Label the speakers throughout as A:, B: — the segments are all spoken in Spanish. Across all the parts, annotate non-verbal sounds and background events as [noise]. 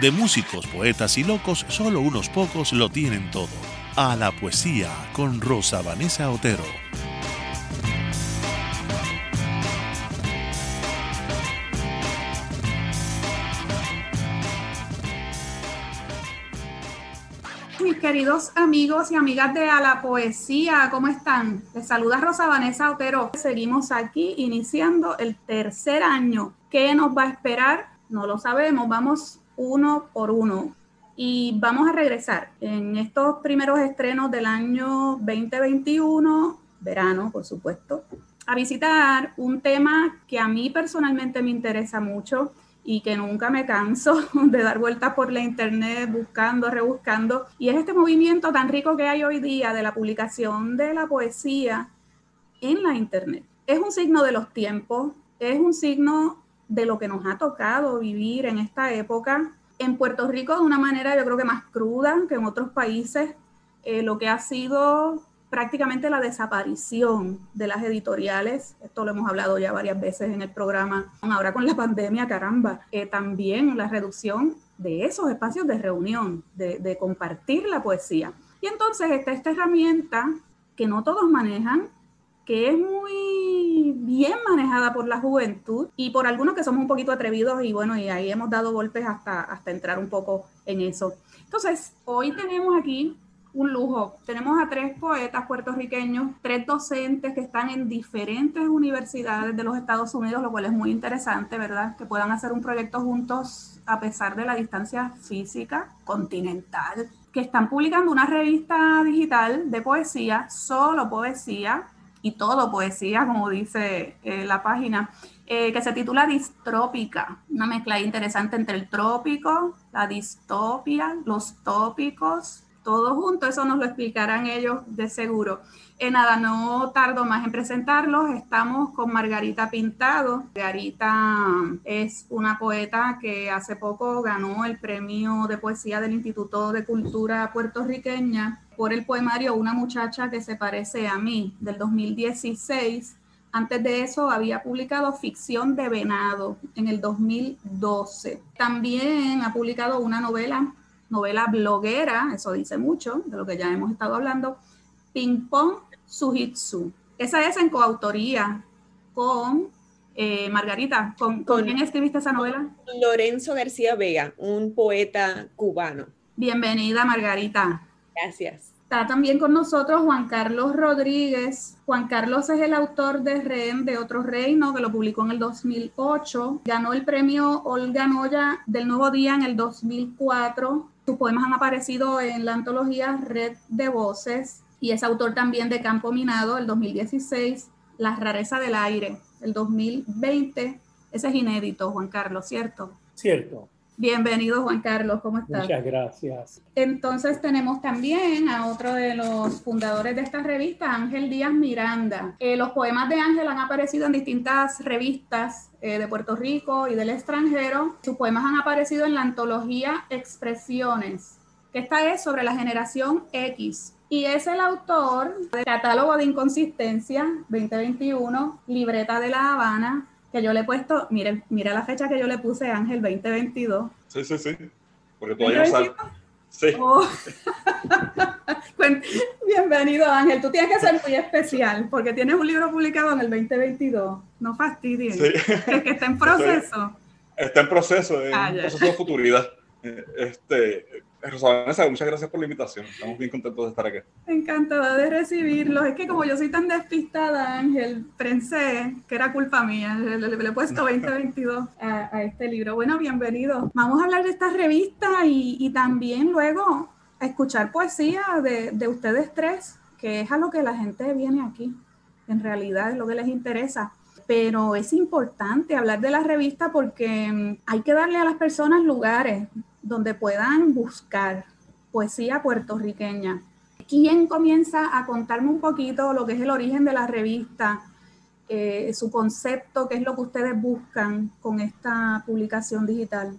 A: de músicos, poetas y locos, solo unos pocos lo tienen todo. A la poesía con Rosa Vanessa Otero.
B: Mis queridos amigos y amigas de A la Poesía, ¿cómo están? Les saluda Rosa Vanessa Otero. Seguimos aquí iniciando el tercer año. ¿Qué nos va a esperar? No lo sabemos. Vamos uno por uno. Y vamos a regresar en estos primeros estrenos del año 2021, verano, por supuesto, a visitar un tema que a mí personalmente me interesa mucho y que nunca me canso [laughs] de dar vueltas por la internet buscando, rebuscando. Y es este movimiento tan rico que hay hoy día de la publicación de la poesía en la internet. Es un signo de los tiempos, es un signo de lo que nos ha tocado vivir en esta época. En Puerto Rico de una manera yo creo que más cruda que en otros países, eh, lo que ha sido prácticamente la desaparición de las editoriales, esto lo hemos hablado ya varias veces en el programa, ahora con la pandemia, caramba, eh, también la reducción de esos espacios de reunión, de, de compartir la poesía. Y entonces está esta herramienta que no todos manejan, que es muy bien manejada por la juventud y por algunos que somos un poquito atrevidos y bueno, y ahí hemos dado golpes hasta, hasta entrar un poco en eso. Entonces, hoy tenemos aquí un lujo. Tenemos a tres poetas puertorriqueños, tres docentes que están en diferentes universidades de los Estados Unidos, lo cual es muy interesante, ¿verdad? Que puedan hacer un proyecto juntos a pesar de la distancia física continental, que están publicando una revista digital de poesía, solo poesía, y todo poesía, como dice eh, la página, eh, que se titula Distrópica, una mezcla interesante entre el trópico, la distopia, los tópicos, todo junto, eso nos lo explicarán ellos de seguro. En nada, no tardo más en presentarlos. Estamos con Margarita Pintado. Margarita es una poeta que hace poco ganó el premio de poesía del Instituto de Cultura puertorriqueña por el poemario Una muchacha que se parece a mí, del 2016. Antes de eso había publicado Ficción de Venado en el 2012. También ha publicado una novela, novela bloguera, eso dice mucho de lo que ya hemos estado hablando, Ping Pong Sujitsu. Esa es en coautoría con eh, Margarita. ¿Con, ¿Con quién escribiste esa novela?
C: Lorenzo García Vega, un poeta cubano.
B: Bienvenida, Margarita.
C: Gracias.
B: Está también con nosotros Juan Carlos Rodríguez. Juan Carlos es el autor de Rehén de Otro Reino, que lo publicó en el 2008. Ganó el premio Olga Noya del Nuevo Día en el 2004. Sus poemas han aparecido en la antología Red de Voces y es autor también de Campo Minado, el 2016, La rareza del aire, el 2020. Ese es inédito, Juan Carlos, ¿cierto?
D: Cierto.
B: Bienvenido, Juan Carlos, ¿cómo estás?
D: Muchas gracias.
B: Entonces tenemos también a otro de los fundadores de esta revista, Ángel Díaz Miranda. Eh, los poemas de Ángel han aparecido en distintas revistas eh, de Puerto Rico y del extranjero. Sus poemas han aparecido en la antología Expresiones, que esta es sobre la generación X, y es el autor del Catálogo de Inconsistencia 2021, Libreta de La Habana, que yo le he puesto, mire, mire la fecha que yo le puse Ángel 2022.
E: Sí, sí, sí. Porque todavía no sale. Sí.
B: Oh. [laughs] Bienvenido Ángel, tú tienes que ser muy especial porque tienes un libro publicado en el 2022. No fastidies. Sí. Es que está en proceso.
E: Está en proceso, en ah, proceso de futuridad. Eh, este, Rosa muchas gracias por la invitación. Estamos bien contentos de estar aquí.
B: Encantada de recibirlos. Es que como yo soy tan despistada, Ángel, pensé que era culpa mía. Le, he puesto 2022 a, a, este libro. Bueno, bienvenido. Vamos a hablar de esta revista y, también luego a escuchar poesía de, de ustedes tres, que es a lo que la gente viene aquí. En realidad es lo que les interesa pero es importante hablar de la revista porque hay que darle a las personas lugares donde puedan buscar poesía puertorriqueña. ¿Quién comienza a contarme un poquito lo que es el origen de la revista, eh, su concepto, qué es lo que ustedes buscan con esta publicación digital?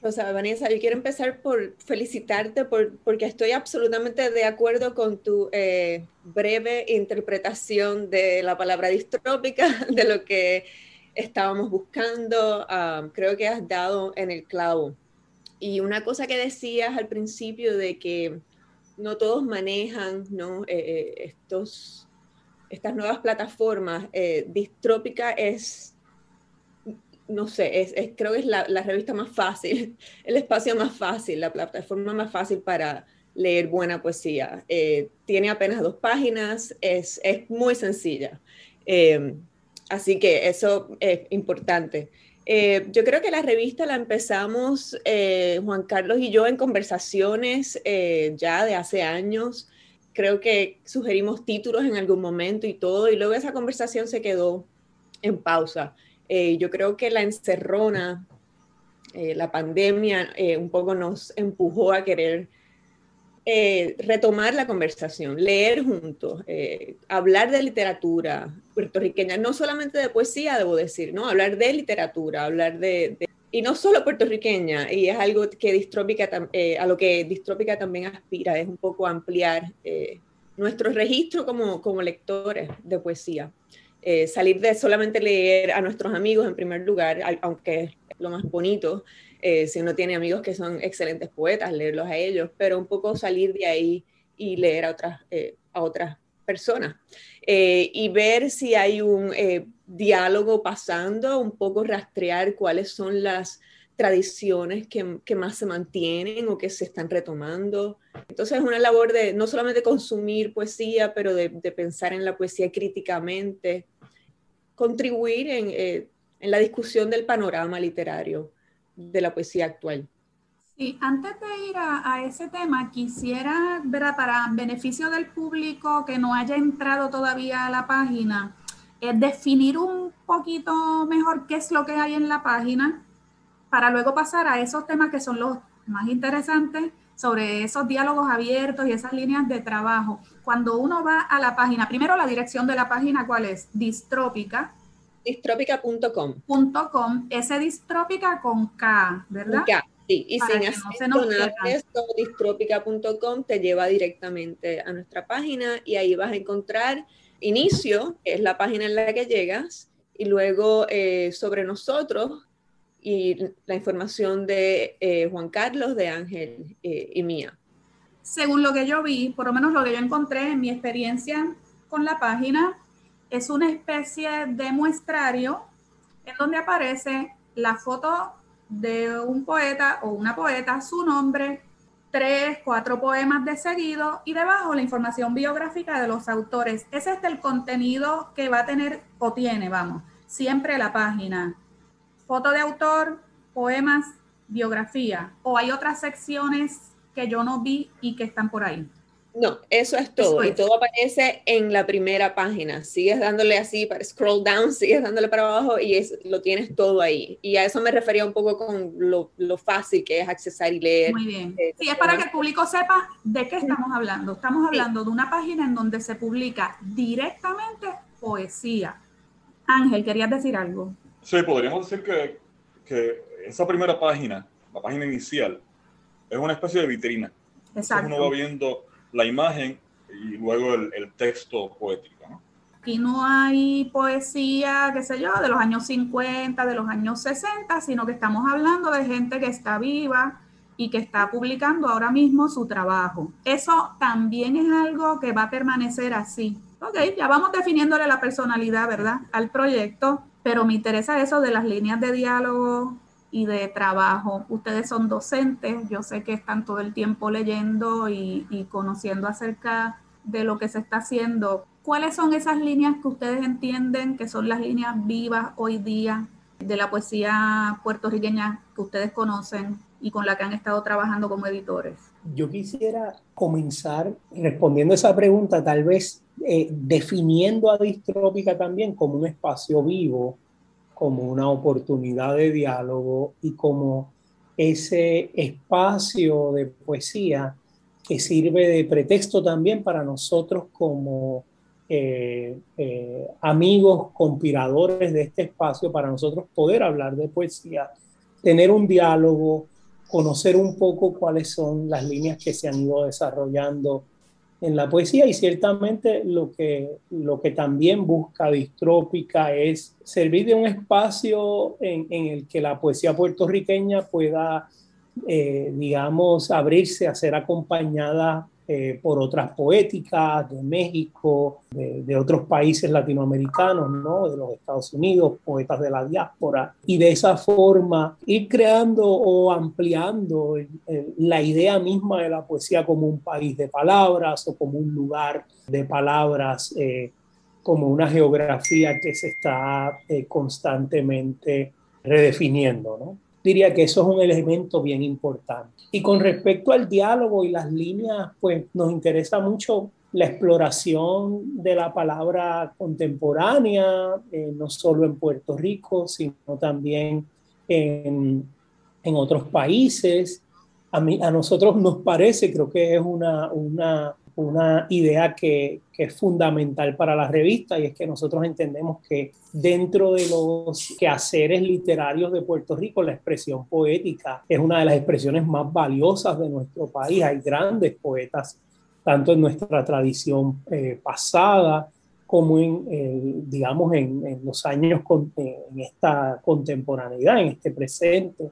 C: Rosa, Vanessa, yo quiero empezar por felicitarte por, porque estoy absolutamente de acuerdo con tu eh, breve interpretación de la palabra distrópica, [laughs] de lo que estábamos buscando. Ah, creo que has dado en el clavo. Y una cosa que decías al principio de que no todos manejan ¿no? Eh, eh, estos, estas nuevas plataformas, distrópica es no sé, es, creo que es la, revista más fácil, [laughs] el espacio más fácil, la plataforma más fácil para leer buena poesía. Eh, tiene apenas dos páginas, es, muy sencilla. Así que eso es importante. Eh, yo creo que la revista la empezamos eh, Juan Carlos y yo en conversaciones ya de hace años. Creo que sugerimos títulos en algún momento y todo, y luego esa conversación se quedó en pausa. Eh, yo creo que la encerrona, eh, la pandemia, eh, un poco nos empujó a querer retomar la conversación, leer juntos, hablar de literatura puertorriqueña, no solamente de poesía, debo decir, ¿no? Hablar de literatura, hablar de, y no solo puertorriqueña, y es algo que distrópica, a lo que distrópica también aspira, es un poco ampliar nuestro registro como, como lectores de poesía. Eh, salir de solamente leer a nuestros amigos en primer lugar, aunque es lo más bonito, eh, si uno tiene amigos que son excelentes poetas, leerlos a ellos, pero un poco salir de ahí y leer a otras, eh, a otras personas. Y ver si hay un diálogo pasando, un poco rastrear cuáles son las tradiciones que, que, más se mantienen o que se están retomando. Entonces es una labor de no solamente consumir poesía, pero de, de pensar en la poesía críticamente, contribuir en, eh, en, la discusión del panorama literario de la poesía actual.
B: Sí, antes de ir a, ese tema, quisiera, ¿verdad? para beneficio del público que no haya entrado todavía a la página, eh, definir un poquito mejor qué es lo que hay en la página para luego pasar a esos temas que son los más interesantes sobre esos diálogos abiertos y esas líneas de trabajo. Cuando uno va a la página, primero la dirección de la página, ¿cuál es? Distrópica.
C: Distrópica.com.
B: .com, ese distrópica con K, ¿verdad?
C: K, sí, y sin hacer no esto, distrópica.com te lleva directamente a nuestra página y ahí vas a encontrar inicio, que es la página en la que llegas, y luego eh, sobre nosotros, y la información de eh, Juan Carlos, de Ángel eh, y mía.
B: Según lo que yo vi, por lo menos lo que yo encontré en mi experiencia con la página, es una especie de muestrario en donde aparece la foto de un poeta o una poeta, su nombre, tres, cuatro poemas de seguido y debajo la información biográfica de los autores. Ese es el contenido que va a tener o tiene, vamos, siempre la página foto de autor, poemas, biografía, o hay otras secciones que yo no vi y que están por ahí.
C: No, eso es todo. Y todo aparece en la primera página. Sigues dándole así para scroll down, [laughs] sigues dándole para abajo y es, lo tienes todo ahí. Y a eso me refería un poco con lo, fácil que es accesar y leer.
B: Muy bien. Eh, sí, es para que el público sepa de qué estamos hablando. Estamos hablando de una página en donde se publica directamente poesía. Ángel, ¿querías decir algo?
E: Sí, podríamos decir que, que, esa primera página, la página inicial, es una especie de vitrina.
B: Exacto.
E: uno va viendo la imagen y luego el, texto poético. ¿no?
B: Aquí no hay poesía, qué sé yo, de los años 50, de los años 60, sino que estamos hablando de gente que está viva y que está publicando ahora mismo su trabajo. Eso también es algo que va a permanecer así. Ok, ya vamos definiéndole la personalidad, ¿verdad? Al proyecto pero me interesa eso de las líneas de diálogo y de trabajo. Ustedes son docentes, yo sé que están todo el tiempo leyendo y, conociendo acerca de lo que se está haciendo. ¿Cuáles son esas líneas que ustedes entienden que son las líneas vivas hoy día de la poesía puertorriqueña que ustedes conocen y con la que han estado trabajando como editores?
D: Yo quisiera comenzar respondiendo esa pregunta, tal vez eh, definiendo a Distrópica también como un espacio vivo, como una oportunidad de diálogo y como ese espacio de poesía que sirve de pretexto también para nosotros como eh, eh, amigos, conspiradores de este espacio, para nosotros poder hablar de poesía, tener un diálogo, conocer un poco cuáles son las líneas que se han ido desarrollando en la poesía y ciertamente lo que, lo que también busca Distrópica es servir de un espacio en, en el que la poesía puertorriqueña pueda, eh, digamos, abrirse a ser acompañada eh, por otras poéticas de México, de, otros países latinoamericanos, ¿no? de los Estados Unidos, poetas de la diáspora, y de esa forma ir creando o ampliando la idea misma de la poesía como un país de palabras o como un lugar de palabras. Eh, como una geografía que se está eh, constantemente redefiniendo. ¿no? Diría que eso es un elemento bien importante. Y con respecto al diálogo y las líneas, pues nos interesa mucho la exploración de la palabra contemporánea, eh, no solo en Puerto Rico, sino también en, en otros países. A, mí, a nosotros nos parece, creo que es una, una una idea que, es fundamental para la revista y es que nosotros entendemos que dentro de los quehaceres literarios de Puerto Rico, la expresión poética es una de las expresiones más valiosas de nuestro país. Hay grandes poetas, tanto en nuestra tradición eh, pasada como en, digamos, en, los años, con, en esta contemporaneidad, en este presente.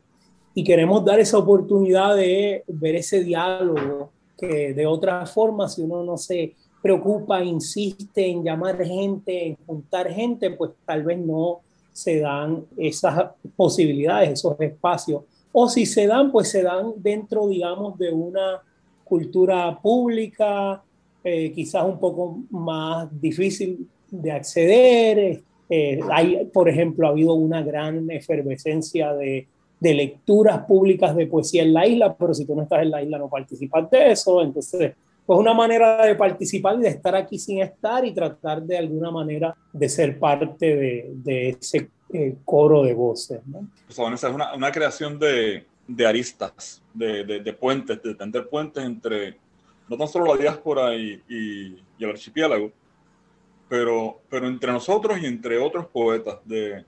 D: Y queremos dar esa oportunidad de ver ese diálogo que de otra forma, si uno no se preocupa, insiste en llamar gente, en juntar gente, pues tal vez no se dan esas posibilidades, esos espacios. O si se dan, pues se dan dentro, digamos, de una cultura pública, eh, quizás un poco más difícil de acceder. Eh, hay, por ejemplo, ha habido una gran efervescencia de de lecturas públicas de poesía en la isla, pero si tú no estás en la isla no participas de eso, entonces pues una manera de participar y de estar aquí sin estar y tratar de alguna manera de ser parte de, de ese eh, coro de voces. ¿no?
E: Pues, es una, una creación de, de aristas, de, de, puentes, de tender puentes entre no tan solo la diáspora y, y, el archipiélago, pero, pero entre nosotros y entre otros poetas de,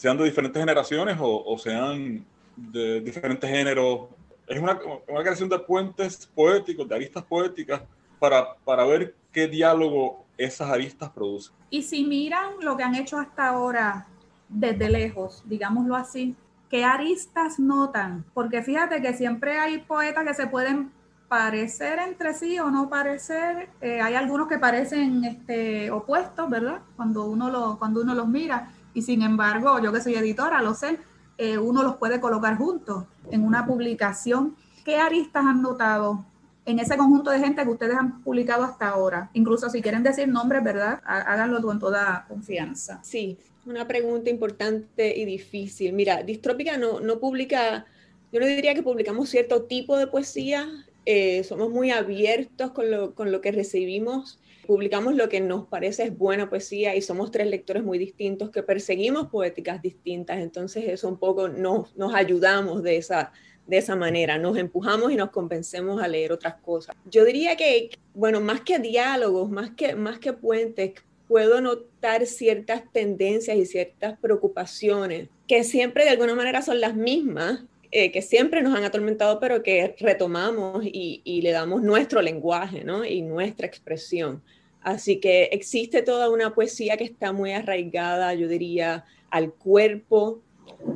E: sean de diferentes generaciones o, sean de diferentes géneros. Es una, una, creación de puentes poéticos, de aristas poéticas, para, para ver qué diálogo esas aristas producen.
B: Y si miran lo que han hecho hasta ahora desde lejos, digámoslo así, ¿qué aristas notan? Porque fíjate que siempre hay poetas que se pueden parecer entre sí o no parecer. Eh, hay algunos que parecen este, opuestos, ¿verdad? Cuando uno, lo, cuando uno los mira y sin embargo, yo que soy editora, lo sé, eh, uno los puede colocar juntos en una publicación. ¿Qué aristas han notado en ese conjunto de gente que ustedes han publicado hasta ahora? Incluso si quieren decir nombres, ¿verdad? Háganlo con toda confianza.
C: Sí, una pregunta importante y difícil. Mira, Distrópica no, no publica, yo no diría que publicamos cierto tipo de poesía, eh, somos muy abiertos con lo, con lo que recibimos publicamos lo que nos parece es buena poesía y somos tres lectores muy distintos que perseguimos poéticas distintas, entonces eso un poco nos, nos ayudamos de esa, de esa manera, nos empujamos y nos convencemos a leer otras cosas. Yo diría que, bueno, más que diálogos, más que, más que puentes, puedo notar ciertas tendencias y ciertas preocupaciones que siempre de alguna manera son las mismas, eh, que siempre nos han atormentado, pero que retomamos y, y, le damos nuestro lenguaje ¿no? y nuestra expresión. Así que existe toda una poesía que está muy arraigada, yo diría, al cuerpo,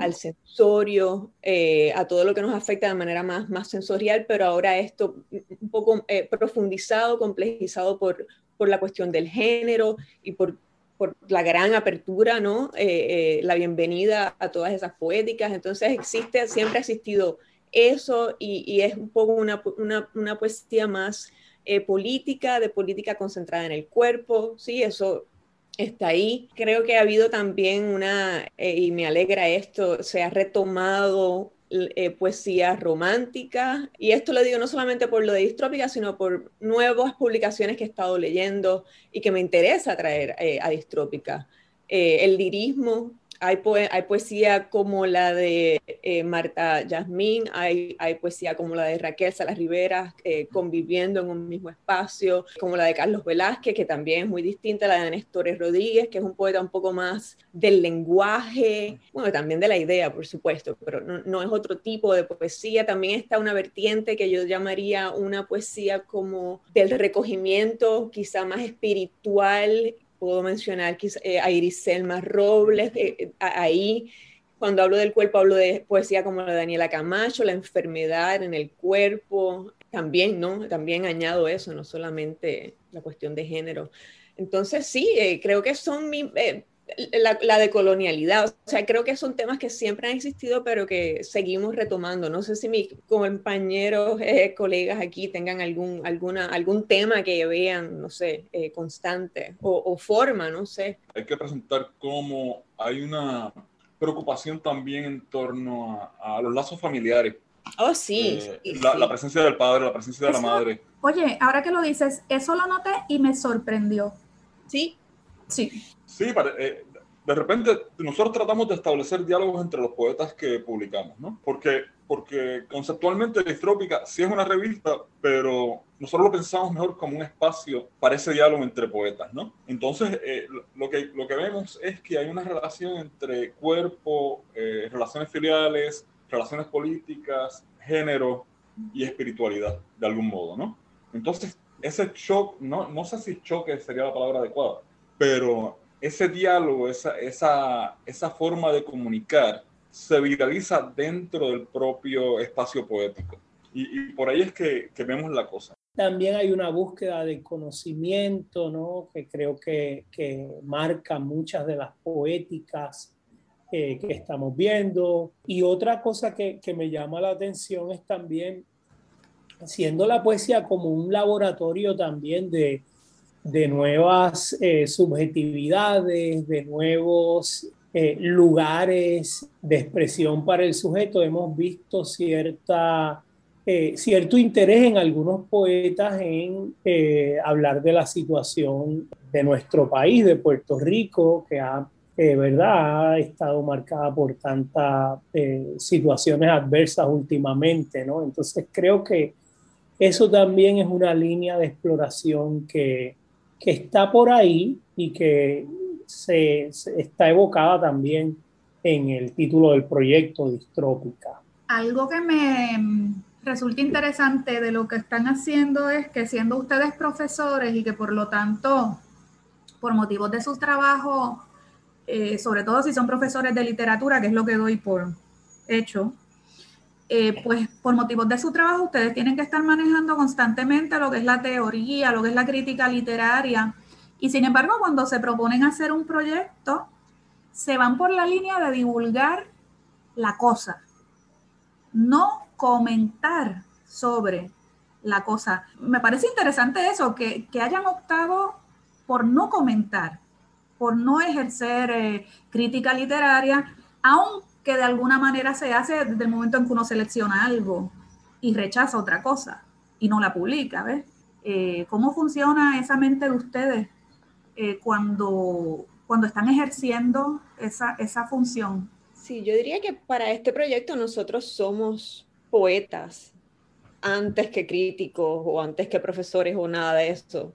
C: al sensorio, eh, a todo lo que nos afecta de manera más, más sensorial, pero ahora esto un poco eh, profundizado, complejizado por, por la cuestión del género y por, por la gran apertura, ¿no? Eh, la bienvenida a todas esas poéticas. Entonces existe, siempre ha existido eso y, es un poco una, una, una poesía más eh, política, de política concentrada en el cuerpo, sí, eso está ahí. Creo que ha habido también una, eh, y me alegra esto, se ha retomado eh, poesía romántica, y esto lo digo no solamente por lo de distrópica, sino por nuevas publicaciones que he estado leyendo y que me interesa traer a distrópica. el lirismo hay, hay poesía como la de eh, Marta Yasmín, hay, hay, poesía como la de Raquel Salas Rivera, eh, conviviendo en un mismo espacio, como la de Carlos Velázquez, que también es muy distinta a la de Néstor Rodríguez, que es un poeta un poco más del lenguaje, bueno, también de la idea, por supuesto, pero no, no es otro tipo de poesía. También está una vertiente que yo llamaría una poesía como del recogimiento, quizá más espiritual puedo mencionar eh, a Iris Selma Robles, eh, eh, ahí cuando hablo del cuerpo hablo de poesía como la de Daniela Camacho, la enfermedad en el cuerpo, también, ¿no? También añado eso, no solamente la cuestión de género. Entonces, sí, creo que son mi, la, la decolonialidad. O sea, creo que son temas que siempre han existido, pero que seguimos retomando. No sé si mis compañeros, eh, colegas aquí tengan algún, alguna, algún tema que vean, no sé, eh, constante o, forma, no sé.
E: Hay que presentar cómo hay una preocupación también en torno a, los lazos familiares.
C: Oh, sí.
E: Eh, la, presencia del padre, la presencia de la madre.
B: Oye, ahora que lo dices, eso lo noté y me sorprendió.
C: Sí.
B: Sí.
E: Sí, eh, de repente nosotros tratamos de establecer diálogos entre los poetas que publicamos, ¿no? Porque, porque conceptualmente Distrópica sí es una revista, pero nosotros lo pensamos mejor como un espacio para ese diálogo entre poetas, ¿no? Entonces, eh, lo, que, lo que vemos es que hay una relación entre cuerpo, eh, relaciones filiales, relaciones políticas, género y espiritualidad, de algún modo, ¿no? Entonces, ese shock, no, no sé si choque sería la palabra adecuada, pero ese diálogo, esa, esa, esa forma de comunicar se viraliza dentro del propio espacio poético. Y, por ahí es que, que, vemos la cosa.
D: También hay una búsqueda de conocimiento, ¿no? que creo que, que marca muchas de las poéticas eh, que estamos viendo. Y otra cosa que, que me llama la atención es también, siendo la poesía como un laboratorio también de, de nuevas eh, subjetividades, de nuevos eh, lugares de expresión para el sujeto. Hemos visto cierta, eh, cierto interés en algunos poetas en hablar de la situación de nuestro país, de Puerto Rico, que ha, ¿verdad? ha estado marcada por tantas situaciones adversas últimamente. ¿no? Entonces creo que eso también es una línea de exploración que, que está por ahí y que se, está evocada también en el título del proyecto Distrópica.
B: Algo que me resulta interesante de lo que están haciendo es que siendo ustedes profesores y que por lo tanto, por motivos de sus trabajos, eh, sobre todo si son profesores de literatura, que es lo que doy por hecho, eh, pues por motivos de su trabajo ustedes tienen que estar manejando constantemente lo que es la teoría, lo que es la crítica literaria. Y sin embargo, cuando se proponen hacer un proyecto, se van por la línea de divulgar la cosa, no comentar sobre la cosa. Me parece interesante eso, que, hayan optado por no comentar, por no ejercer eh, crítica literaria, aunque que de alguna manera se hace desde el momento en que uno selecciona algo y rechaza otra cosa y no la publica, ¿ves? Eh, ¿Cómo funciona esa mente de ustedes eh, cuando, cuando están ejerciendo esa, esa función?
C: Sí, yo diría que para este proyecto nosotros somos poetas antes que críticos o antes que profesores o nada de eso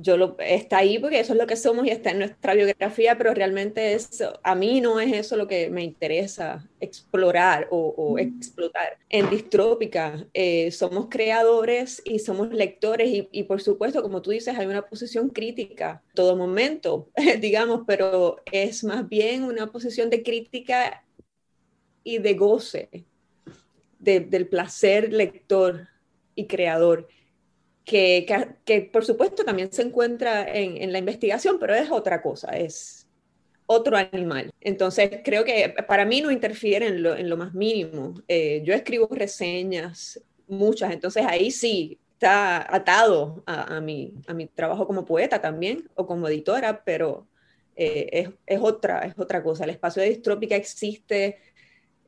C: yo lo, está ahí porque eso es lo que somos y está en nuestra biografía, pero realmente es, a mí no es eso lo que me interesa explorar o, explotar. En Distrópica eh, somos creadores y somos lectores y, y, por supuesto, como tú dices, hay una posición crítica todo momento, [laughs] digamos, pero es más bien una posición de crítica y de goce, del placer lector y creador que, que, por supuesto también se encuentra en, en, la investigación, pero es otra cosa, es otro animal. Entonces, creo que para mí no interfiere en lo, en lo más mínimo. Eh, yo escribo reseñas, muchas, entonces ahí sí está atado a, a, mi, a mi trabajo como poeta también o como editora, pero eh, es, es, otra, es otra cosa. El espacio de distrópica existe.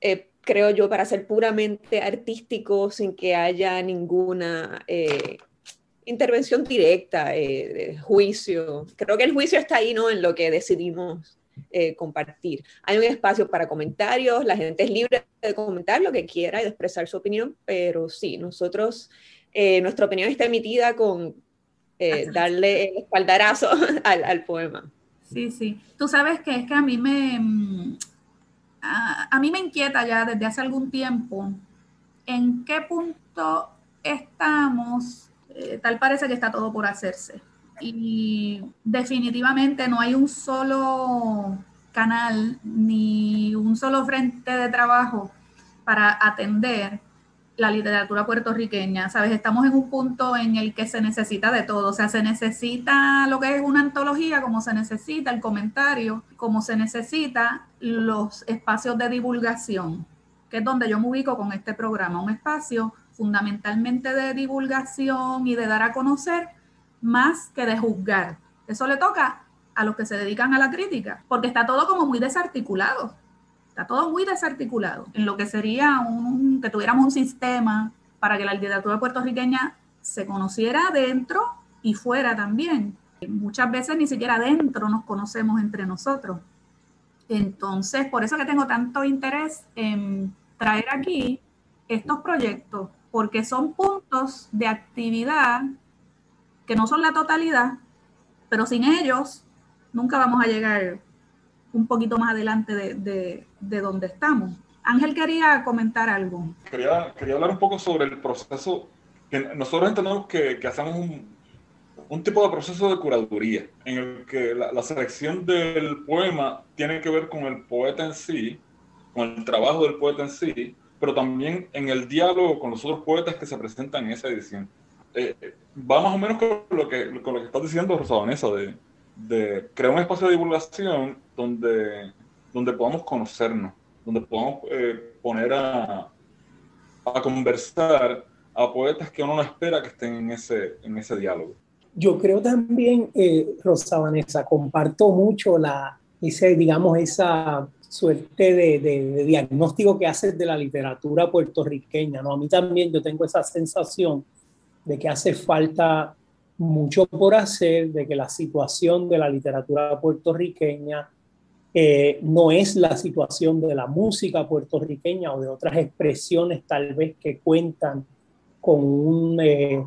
C: Eh, creo yo, para ser puramente artístico, sin que haya ninguna intervención directa, eh, juicio. Creo que el juicio está ahí, ¿no? En lo que decidimos eh, compartir. Hay un espacio para comentarios, la gente es libre de comentar lo que quiera y de expresar su opinión, pero sí, nosotros, eh, nuestra opinión está emitida con darle el espaldarazo [laughs] al, al poema.
B: Sí, sí. Tú sabes que es que a mí me, mm, a, mí me inquieta ya desde hace algún tiempo en qué punto estamos, eh, tal parece que está todo por hacerse. Y definitivamente no hay un solo canal ni un solo frente de trabajo para atender la literatura puertorriqueña, ¿sabes? Estamos en un punto en el que se necesita de todo, o sea, se necesita lo que es una antología, como se necesita el comentario, como se necesita los espacios de divulgación, que es donde yo me ubico con este programa, un espacio fundamentalmente de divulgación y de dar a conocer más que de juzgar. Eso le toca a los que se dedican a la crítica, porque está todo como muy desarticulado. Está todo muy desarticulado en lo que sería un, que tuviéramos un sistema para que la literatura puertorriqueña se conociera dentro y fuera también. Muchas veces ni siquiera dentro nos conocemos entre nosotros. Entonces, por eso que tengo tanto interés en traer aquí estos proyectos, porque son puntos de actividad que no son la totalidad, pero sin ellos nunca vamos a llegar un poquito más adelante de, de, donde estamos. Ángel quería comentar algo.
E: Quería, quería hablar un poco sobre el proceso, que nosotros entendemos que, que hacemos un, un, tipo de proceso de curaduría, en el que la, la, selección del poema tiene que ver con el poeta en sí, con el trabajo del poeta en sí, pero también en el diálogo con los otros poetas que se presentan en esa edición. Eh, va más o menos con lo que, con lo que estás diciendo, Rosa Vanessa, de, de crear un espacio de divulgación donde, donde podamos conocernos, donde podamos eh, poner a, a conversar a poetas que uno no espera que estén en ese, en ese diálogo.
D: Yo creo también, eh, Rosa Vanessa, comparto mucho la, ese, digamos, esa suerte de, diagnóstico que haces de la literatura puertorriqueña. ¿no? A mí también yo tengo esa sensación de que hace falta mucho por hacer, de que la situación de la literatura puertorriqueña eh, no es la situación de la música puertorriqueña o de otras expresiones tal vez que cuentan con, eh,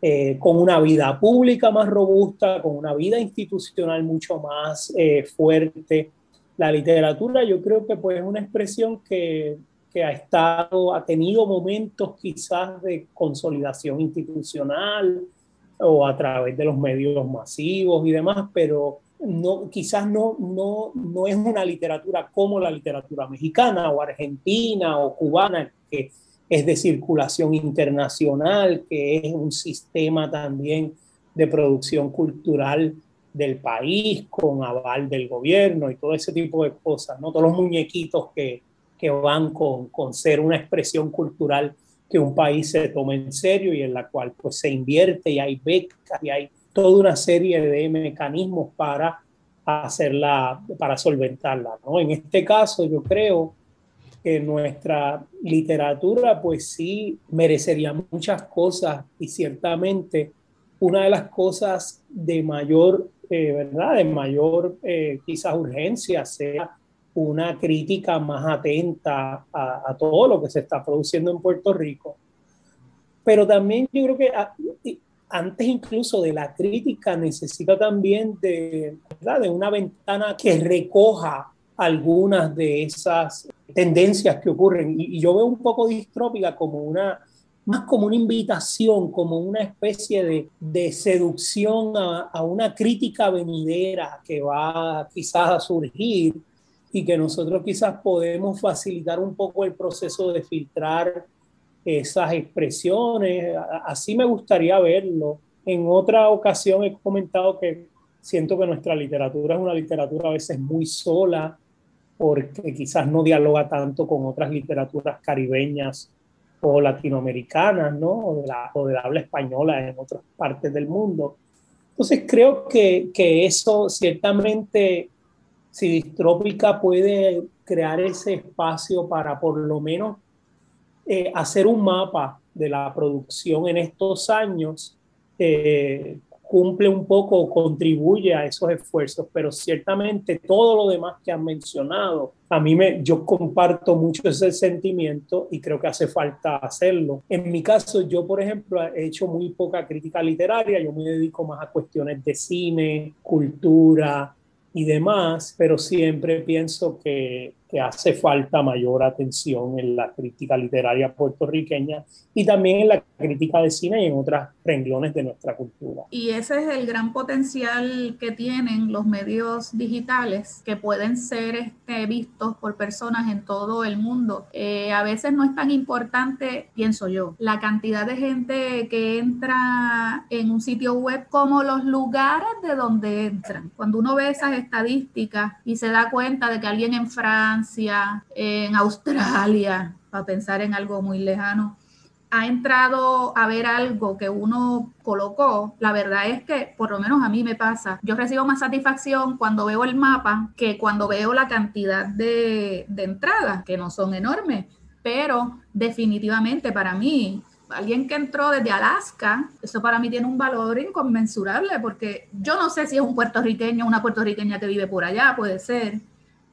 D: eh, con una vida pública más robusta, con una vida institucional mucho más fuerte. La literatura yo creo que pues, es una expresión que, que ha estado, ha tenido momentos quizás de consolidación institucional, o a través de los medios masivos y demás, pero no, quizás no, no, no es una literatura como la literatura mexicana o argentina o cubana, que es de circulación internacional, que es un sistema también de producción cultural del país con aval del gobierno y todo ese tipo de cosas, ¿no? Todos los muñequitos que, que van con, con ser una expresión cultural que un país se tome en serio y en la cual pues se invierte y hay becas y hay toda una serie de mecanismos para hacerla, para solventarla. ¿no? En este caso yo creo que nuestra literatura pues sí merecería muchas cosas y ciertamente una de las cosas de mayor, eh, ¿verdad? De mayor eh, quizás urgencia sea una crítica más atenta a, todo lo que se está produciendo en Puerto Rico. Pero también yo creo que antes incluso de la crítica necesita también de, de una ventana que recoja algunas de esas tendencias que ocurren. Y, yo veo un poco distrópica como una, más como una invitación, como una especie de, de seducción a, a, una crítica venidera que va quizás a surgir y que nosotros quizás podemos facilitar un poco el proceso de filtrar esas expresiones. Así me gustaría verlo. En otra ocasión he comentado que siento que nuestra literatura es una literatura a veces muy sola, porque quizás no dialoga tanto con otras literaturas caribeñas o latinoamericanas, ¿no? O de la, o de habla española en otras partes del mundo. Entonces creo que, que eso ciertamente si Distrópica puede crear ese espacio para por lo menos eh, hacer un mapa de la producción en estos años, eh, cumple un poco o contribuye a esos esfuerzos, pero ciertamente todo lo demás que han mencionado, a mí me, yo comparto mucho ese sentimiento y creo que hace falta hacerlo. En mi caso, yo, por ejemplo, he hecho muy poca crítica literaria, yo me dedico más a cuestiones de cine, cultura y demás, pero siempre pienso que que hace falta mayor atención en la crítica literaria puertorriqueña y también en la crítica de cine y en otras renglones de nuestra cultura.
B: Y ese es el gran potencial que tienen los medios digitales, que pueden ser este, vistos por personas en todo el mundo. Eh, a veces no es tan importante, pienso yo, la cantidad de gente que entra en un sitio web como los lugares de donde entran. Cuando uno ve esas estadísticas y se da cuenta de que alguien en Francia, en Australia, para pensar en algo muy lejano, ha entrado a ver algo que uno colocó, la verdad es que, por lo menos a mí me pasa, yo recibo más satisfacción cuando veo el mapa que cuando veo la cantidad de, de entradas, que no son enormes, pero definitivamente para mí alguien que entró desde Alaska, eso para mí tiene un valor inconmensurable, porque yo no sé si es un puertorriqueño o una puertorriqueña que vive por allá, puede ser,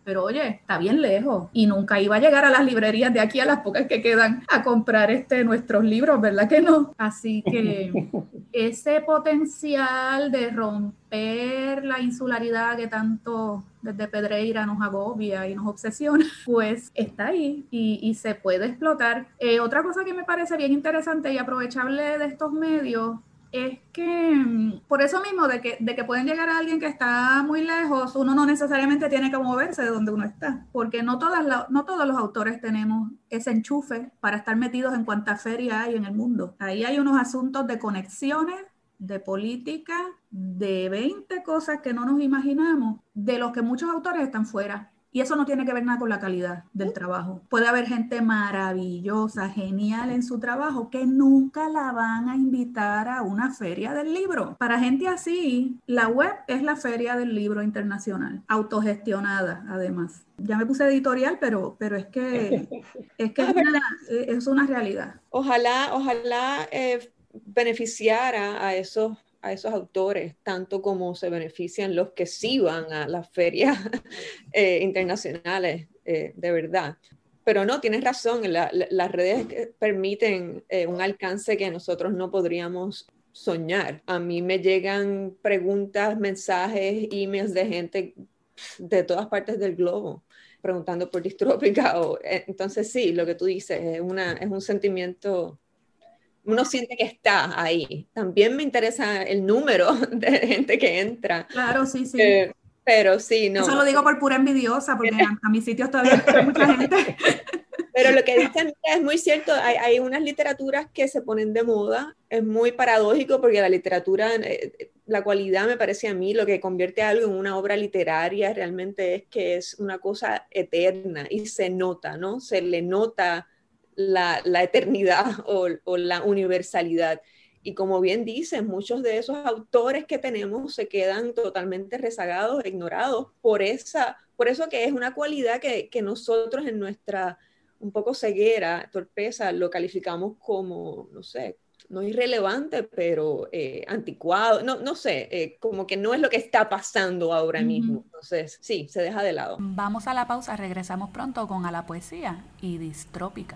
B: pero oye, está bien lejos y nunca iba a llegar a las librerías de aquí a las pocas que quedan a comprar este, nuestros libros, ¿verdad que no? Así que [laughs] ese potencial de romper la insularidad que tanto desde Pedreira nos agobia y nos obsesiona, [laughs] pues está ahí y, y se puede explotar. Eh, otra cosa que me parece bien interesante y aprovechable de estos medios es que mm, por eso mismo de que, de que pueden llegar a alguien que está muy lejos, uno no necesariamente tiene que moverse de donde uno está, porque no, todas no todos los autores tenemos ese enchufe para estar metidos en cuanta feria hay en el mundo. Ahí hay unos asuntos de conexiones, de política, de 20 cosas que no nos imaginamos, de los que muchos autores están fuera. Y eso no tiene que ver nada con la calidad del trabajo. Puede haber gente maravillosa, genial en su trabajo, que nunca la van a invitar a una feria del libro. Para gente así, la web es la feria del libro internacional, autogestionada además. Ya me puse editorial, pero, pero es que, [laughs] es, que es, una, es una realidad.
C: Ojalá, ojalá eh, beneficiara a esos a esos autores, tanto como se benefician los que sí van a las ferias [laughs] eh, internacionales, eh, de verdad. Pero no, tienes razón, las redes permiten eh, un alcance que nosotros no podríamos soñar. A mí me llegan preguntas, mensajes, emails de gente de todas partes del globo preguntando por distrópica. O, entonces sí, lo que tú dices es, una, es un sentimiento uno siente que está ahí. También me interesa el número [laughs] de gente que entra.
B: Claro, sí, sí.
C: Eh, pero sí, no.
B: Eso lo digo por pura envidiosa, porque a, mis sitios todavía hay mucha gente. [laughs]
C: Pero lo que dicen es muy cierto, hay, hay, unas literaturas que se ponen de moda, es muy paradójico porque la literatura, eh, la cualidad me parece a mí, lo que convierte algo en una obra literaria realmente es que es una cosa eterna y se nota, ¿no? Se le nota la, eternidad [laughs] o, la universalidad. Y como bien dicen, muchos de esos autores que tenemos se quedan totalmente rezagados, ignorados por, esa, por eso que es una cualidad que, nosotros en nuestra un poco ceguera, torpeza, lo calificamos como, no sé, no irrelevante, pero eh, anticuado, no, no sé, eh, como que no es lo que está pasando ahora mismo. Entonces, sí, se deja de lado.
F: Vamos a la pausa, regresamos pronto con A la Poesía y Distrópica.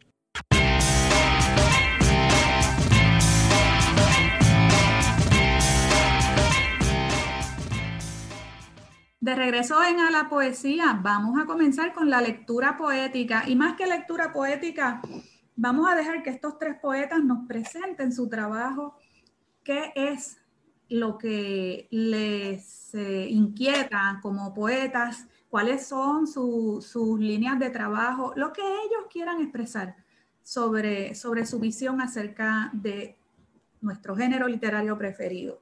B: De regreso en a la poesía, vamos a comenzar con la lectura poética. Y más que lectura poética, vamos a dejar que estos tres poetas nos presenten su trabajo, qué es lo que les eh, inquieta como poetas, cuáles son sus líneas de trabajo, lo que ellos quieran expresar sobre, sobre su visión acerca de nuestro género literario preferido.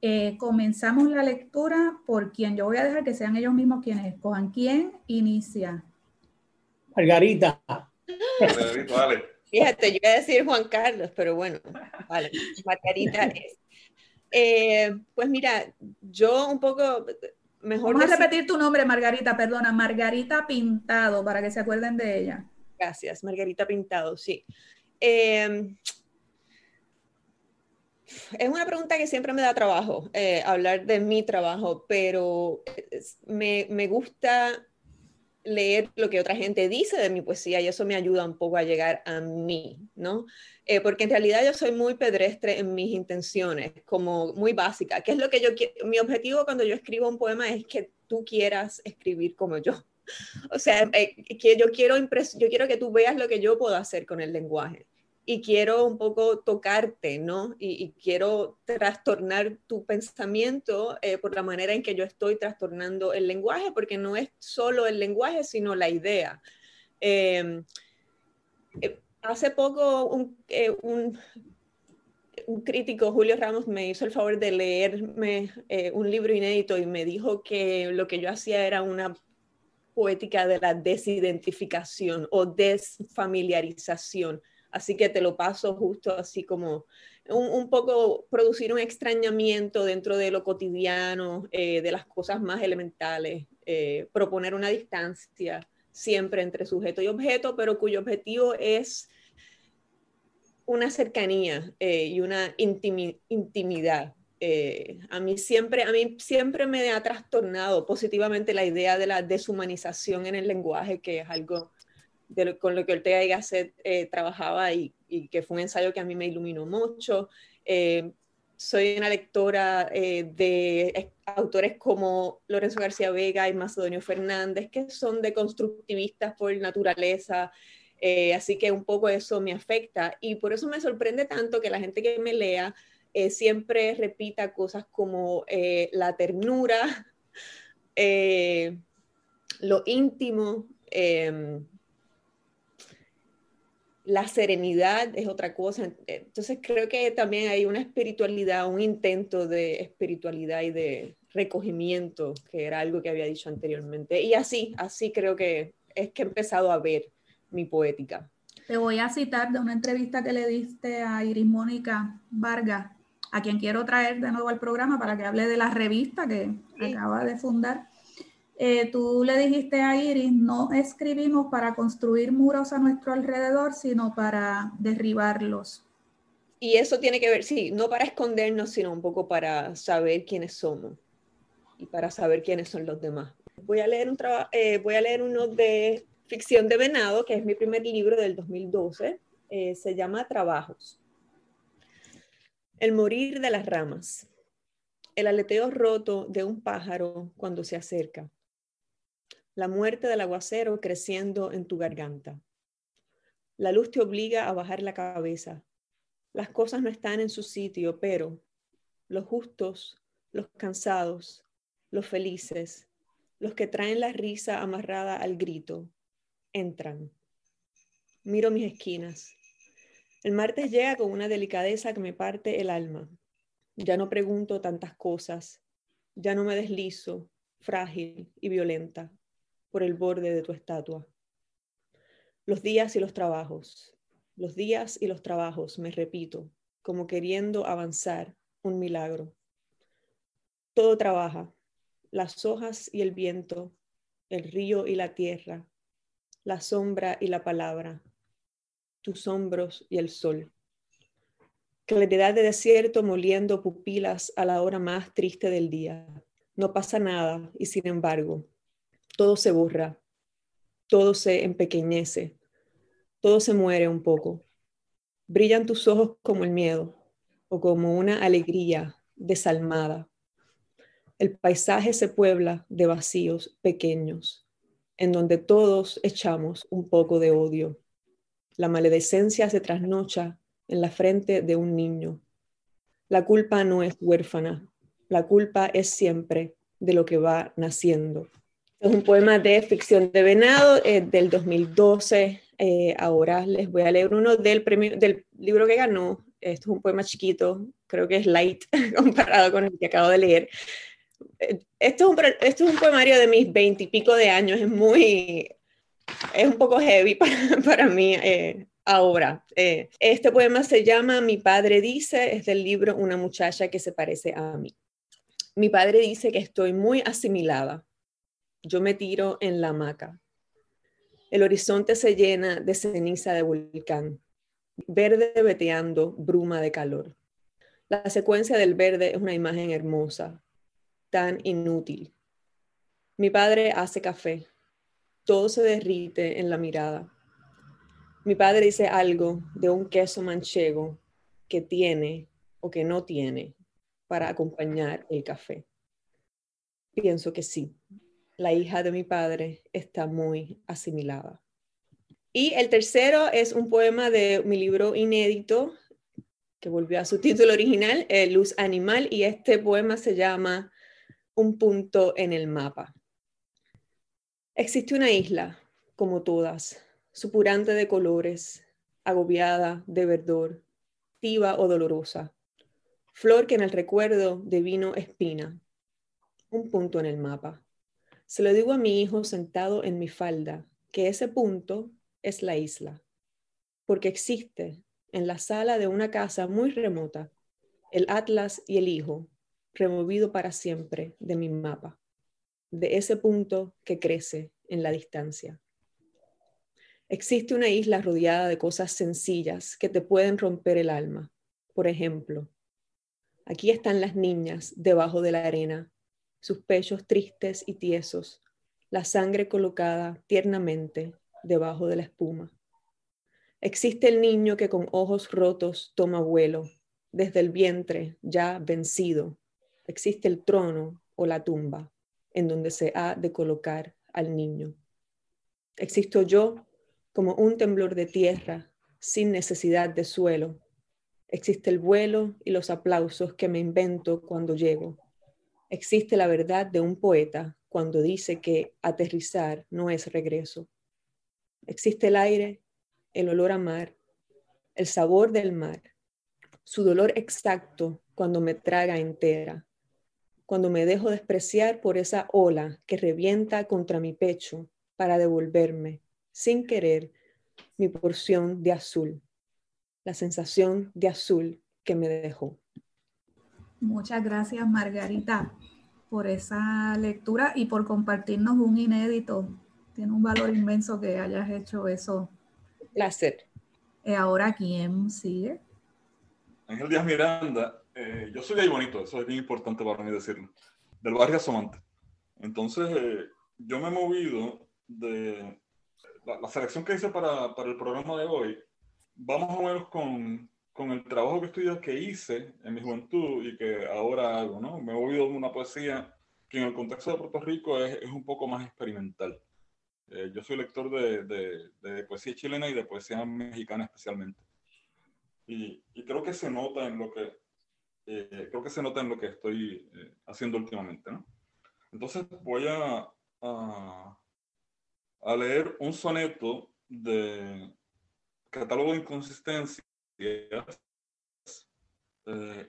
B: Eh, comenzamos la lectura por quien yo voy a dejar que sean ellos mismos quienes escojan. ¿Quién inicia?
D: Margarita.
C: Fíjate, yo iba a decir Juan Carlos, pero bueno, vale, Margarita [laughs] es. Eh, pues mira, yo un poco mejor.
B: Vamos a repetir tu nombre, Margarita, perdona, Margarita Pintado, para que se acuerden de ella.
C: Gracias, Margarita Pintado, sí. Eh, es una pregunta que siempre me da trabajo, eh, hablar de mi trabajo, pero me, me, gusta leer lo que otra gente dice de mi poesía y eso me ayuda un poco a llegar a mí, ¿no? Eh, porque en realidad yo soy muy pedestre en mis intenciones, como muy básica. ¿Qué es lo que yo? Mi objetivo cuando yo escribo un poema es que tú quieras escribir como yo. [laughs] O sea, eh, que yo quiero, yo quiero que tú veas lo que yo puedo hacer con el lenguaje y quiero un poco tocarte, ¿no? Y, quiero trastornar tu pensamiento eh, por la manera en que yo estoy trastornando el lenguaje, porque no es solo el lenguaje, sino la idea. Em, eh, hace poco un, eh, un, un, crítico, Julio Ramos, me hizo el favor de leerme un libro inédito y me dijo que lo que yo hacía era una poética de la desidentificación o desfamiliarización Así que te lo paso justo así como un, poco producir un extrañamiento dentro de lo cotidiano, eh, de las cosas más elementales, eh, proponer una distancia siempre entre sujeto y objeto, pero cuyo objetivo es una cercanía eh, y una intimidad. a, mí siempre, a mí siempre me ha trastornado positivamente la idea de la deshumanización en el lenguaje, que es algo con lo que Ortega y Gasset eh, trabajaba y, que fue un ensayo que a mí me iluminó mucho. Eh, soy una lectora eh, de autores como Lorenzo García Vega y Macedonio Fernández, que son deconstructivistas por naturaleza, así que un poco eso me afecta y por eso me sorprende tanto que la gente que me lea siempre repita cosas como la ternura, [laughs] lo íntimo, la serenidad es otra cosa. Entonces creo que también hay una espiritualidad, un intento de espiritualidad y de recogimiento, que era algo que había dicho anteriormente. Y así, así creo que es que he empezado a ver mi poética.
B: Te voy a citar de una entrevista que le diste a Iris Mónica Vargas, a quien quiero traer de nuevo al programa para que hable de la revista que acaba de fundar. Eh, tú le dijiste a Iris, no escribimos para construir muros a nuestro alrededor, sino para derribarlos.
C: Y eso tiene que ver, sí, no para escondernos, sino un poco para saber quiénes somos y para saber quiénes son los demás. Voy a leer, un eh, voy a leer uno de ficción de venado, que es mi primer libro del 2012. Eh, se llama Trabajos. El morir de las ramas. El aleteo roto de un pájaro cuando se acerca la muerte del aguacero creciendo en tu garganta. La luz te obliga a bajar la cabeza. Las cosas no están en su sitio, pero los justos, los cansados, los felices, los que traen la risa amarrada al grito, entran. Miro mis esquinas. El martes llega con una delicadeza que me parte el alma. Ya no pregunto tantas cosas, ya no me deslizo, frágil y violenta por el borde de tu estatua. Los días y los trabajos, los días y los trabajos, me repito, como queriendo avanzar un milagro. Todo trabaja, las hojas y el viento, el río y la tierra, la sombra y la palabra, tus hombros y el sol. Claridad de desierto moliendo pupilas a la hora más triste del día. No pasa nada y sin embargo, todo se borra, todo se empequeñece, todo se muere un poco. Brillan tus ojos como el miedo o como una alegría desalmada. El paisaje se puebla de vacíos pequeños, en donde todos echamos un poco de odio. La maledicencia se trasnocha en la frente de un niño. La culpa no es huérfana, la culpa es siempre de lo que va naciendo. Es un poema de ficción de venado eh, del 2012. Eh, ahora les voy a leer uno del, premio, del libro que ganó Esto es un poema chiquito, creo que es light [laughs] comparado con el que acabo de leer. Eh, esto es un, esto poemario de mis veintipico de años, es muy, es un poco heavy [laughs] para, para mí ahora. Este poema se llama Mi padre dice, es del libro Una muchacha que se parece a mí. Mi padre dice que estoy muy asimilada. Yo me tiro en la hamaca. El horizonte se llena de ceniza de volcán, verde veteando, bruma de calor. La secuencia del verde es una imagen hermosa, tan inútil. Mi padre hace café. Todo se derrite en la mirada. Mi padre dice algo de un queso manchego que tiene o que no tiene para acompañar el café. Pienso que sí. La hija de mi padre está muy asimilada. Y el tercero es un poema de mi libro inédito que volvió a su título original, Luz Animal, y este poema se llama un punto en el mapa. Existe una isla, como todas, supurante de colores, agobiada de verdor, activa o dolorosa, flor que en el recuerdo de vino espina, un punto en el mapa. Se lo digo a mi hijo sentado en mi falda, que ese punto es la isla, porque existe en la sala de una casa muy remota el Atlas y el hijo, removido para siempre de mi mapa, de ese punto que crece en la distancia. Existe una isla rodeada de cosas sencillas que te pueden romper el alma. Por ejemplo, aquí están las niñas debajo de la arena, sus pechos tristes y tiesos, la sangre colocada tiernamente debajo de la espuma. Existe el niño que con ojos rotos toma vuelo, desde el vientre ya vencido, existe el trono o la tumba en donde se ha de colocar al niño. Existo yo como un temblor de tierra sin necesidad de suelo. Existe el vuelo y los aplausos que me invento cuando llego. Existe la verdad de un poeta cuando dice que aterrizar no es regreso. Existe el aire, el olor a mar, el sabor del mar, su dolor exacto cuando me traga entera, cuando me dejo despreciar por esa ola que revienta contra mi pecho para devolverme, sin querer, mi porción de azul, la sensación de azul que me dejó.
B: Muchas gracias, Margarita, por esa lectura y por compartirnos un inédito. Tiene un valor inmenso que hayas hecho eso.
C: Placer.
B: Eh, ahora, ¿quién sigue?
E: Ángel Díaz Miranda eh, yo soy de ahí bonito, eso es bien importante para mí decirlo, del barrio Asomante. Entonces, eh, yo me he movido de la, selección que hice para, para, el programa de hoy, vamos a menos con, con el trabajo que estudié, que hice en mi juventud y que ahora hago, ¿no? Me he de una poesía que en el contexto de Puerto Rico es, es un poco más experimental. Eh, yo soy lector de, de, de, poesía chilena y de poesía mexicana especialmente. Y, y, creo que se nota en lo que eh, creo que se nota en lo que estoy eh, haciendo últimamente. Entonces voy a, a, leer un soneto de catálogo de eh,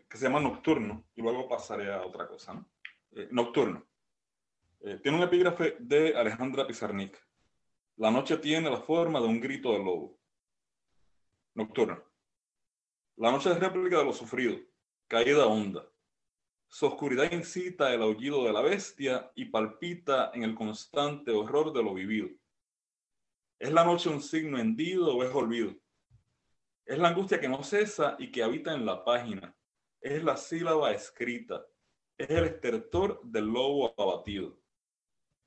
E: que se llama Nocturno y luego pasaré a otra cosa. ¿no? Nocturno. tiene un epígrafe de Alejandra Pizarnik. La noche tiene la forma de un grito de lobo. Nocturno. La noche es réplica de lo sufrido caída honda. Su oscuridad incita el aullido de la bestia y palpita en el constante horror de lo vivido. ¿Es la noche un signo hendido o es olvido? Es la angustia que no cesa y que habita en la página. Es la sílaba escrita. Es el estertor del lobo abatido.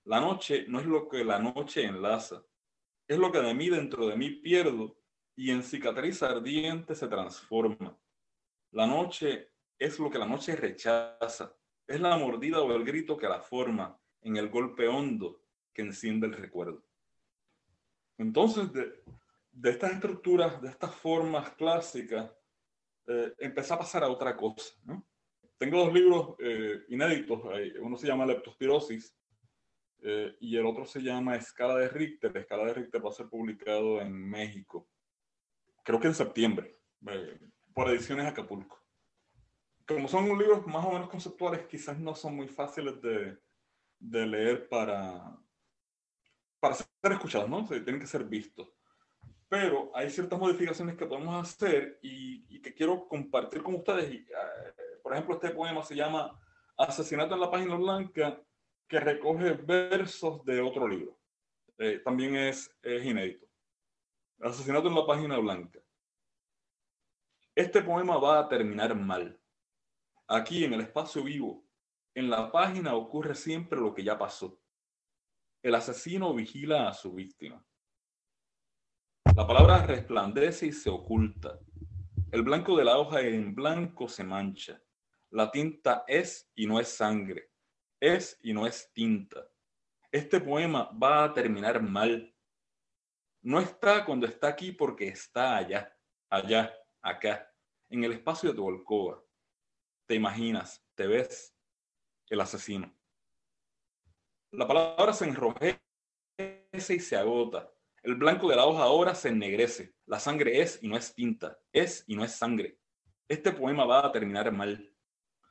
E: La noche no es lo que la noche enlaza. Es lo que de mí dentro de mí pierdo y en cicatriz ardiente se transforma. La noche es lo que la noche rechaza, es la mordida o el grito que la forma en el golpe hondo que enciende el recuerdo. Entonces, de, estas estructuras, de estas formas clásicas, eh, a pasar a otra cosa. Tengo dos libros eh, inéditos, uno se llama Leptospirosis eh, y el otro se llama Escala de Richter. Escala de Richter va a ser publicado en México, creo que en septiembre por Ediciones Acapulco. Como son libros más o menos conceptuales, quizás no son muy fáciles de, de leer para, para ser escuchados, ¿no? tienen que ser vistos. Pero hay ciertas modificaciones que podemos hacer y, y que quiero compartir con ustedes. Y, eh, por ejemplo, este poema se llama Asesinato en la página blanca, que recoge versos de otro libro. Eh, también es, es inédito. Asesinato en la página blanca. Este poema va a terminar mal. Aquí en el espacio vivo, en la página ocurre siempre lo que ya pasó. El asesino vigila a su víctima. La palabra resplandece y se oculta. El blanco de la hoja en blanco se mancha. La tinta es y no es sangre. Es y no es tinta. Este poema va a terminar mal. No está cuando está aquí porque está allá, allá, acá, en el espacio de tu alcoba. Te imaginas, te ves, el asesino. La palabra se enrojece y se agota. El blanco de la hoja ahora se ennegrece. La sangre es y no es tinta. Es y no es sangre. Este poema va a terminar mal.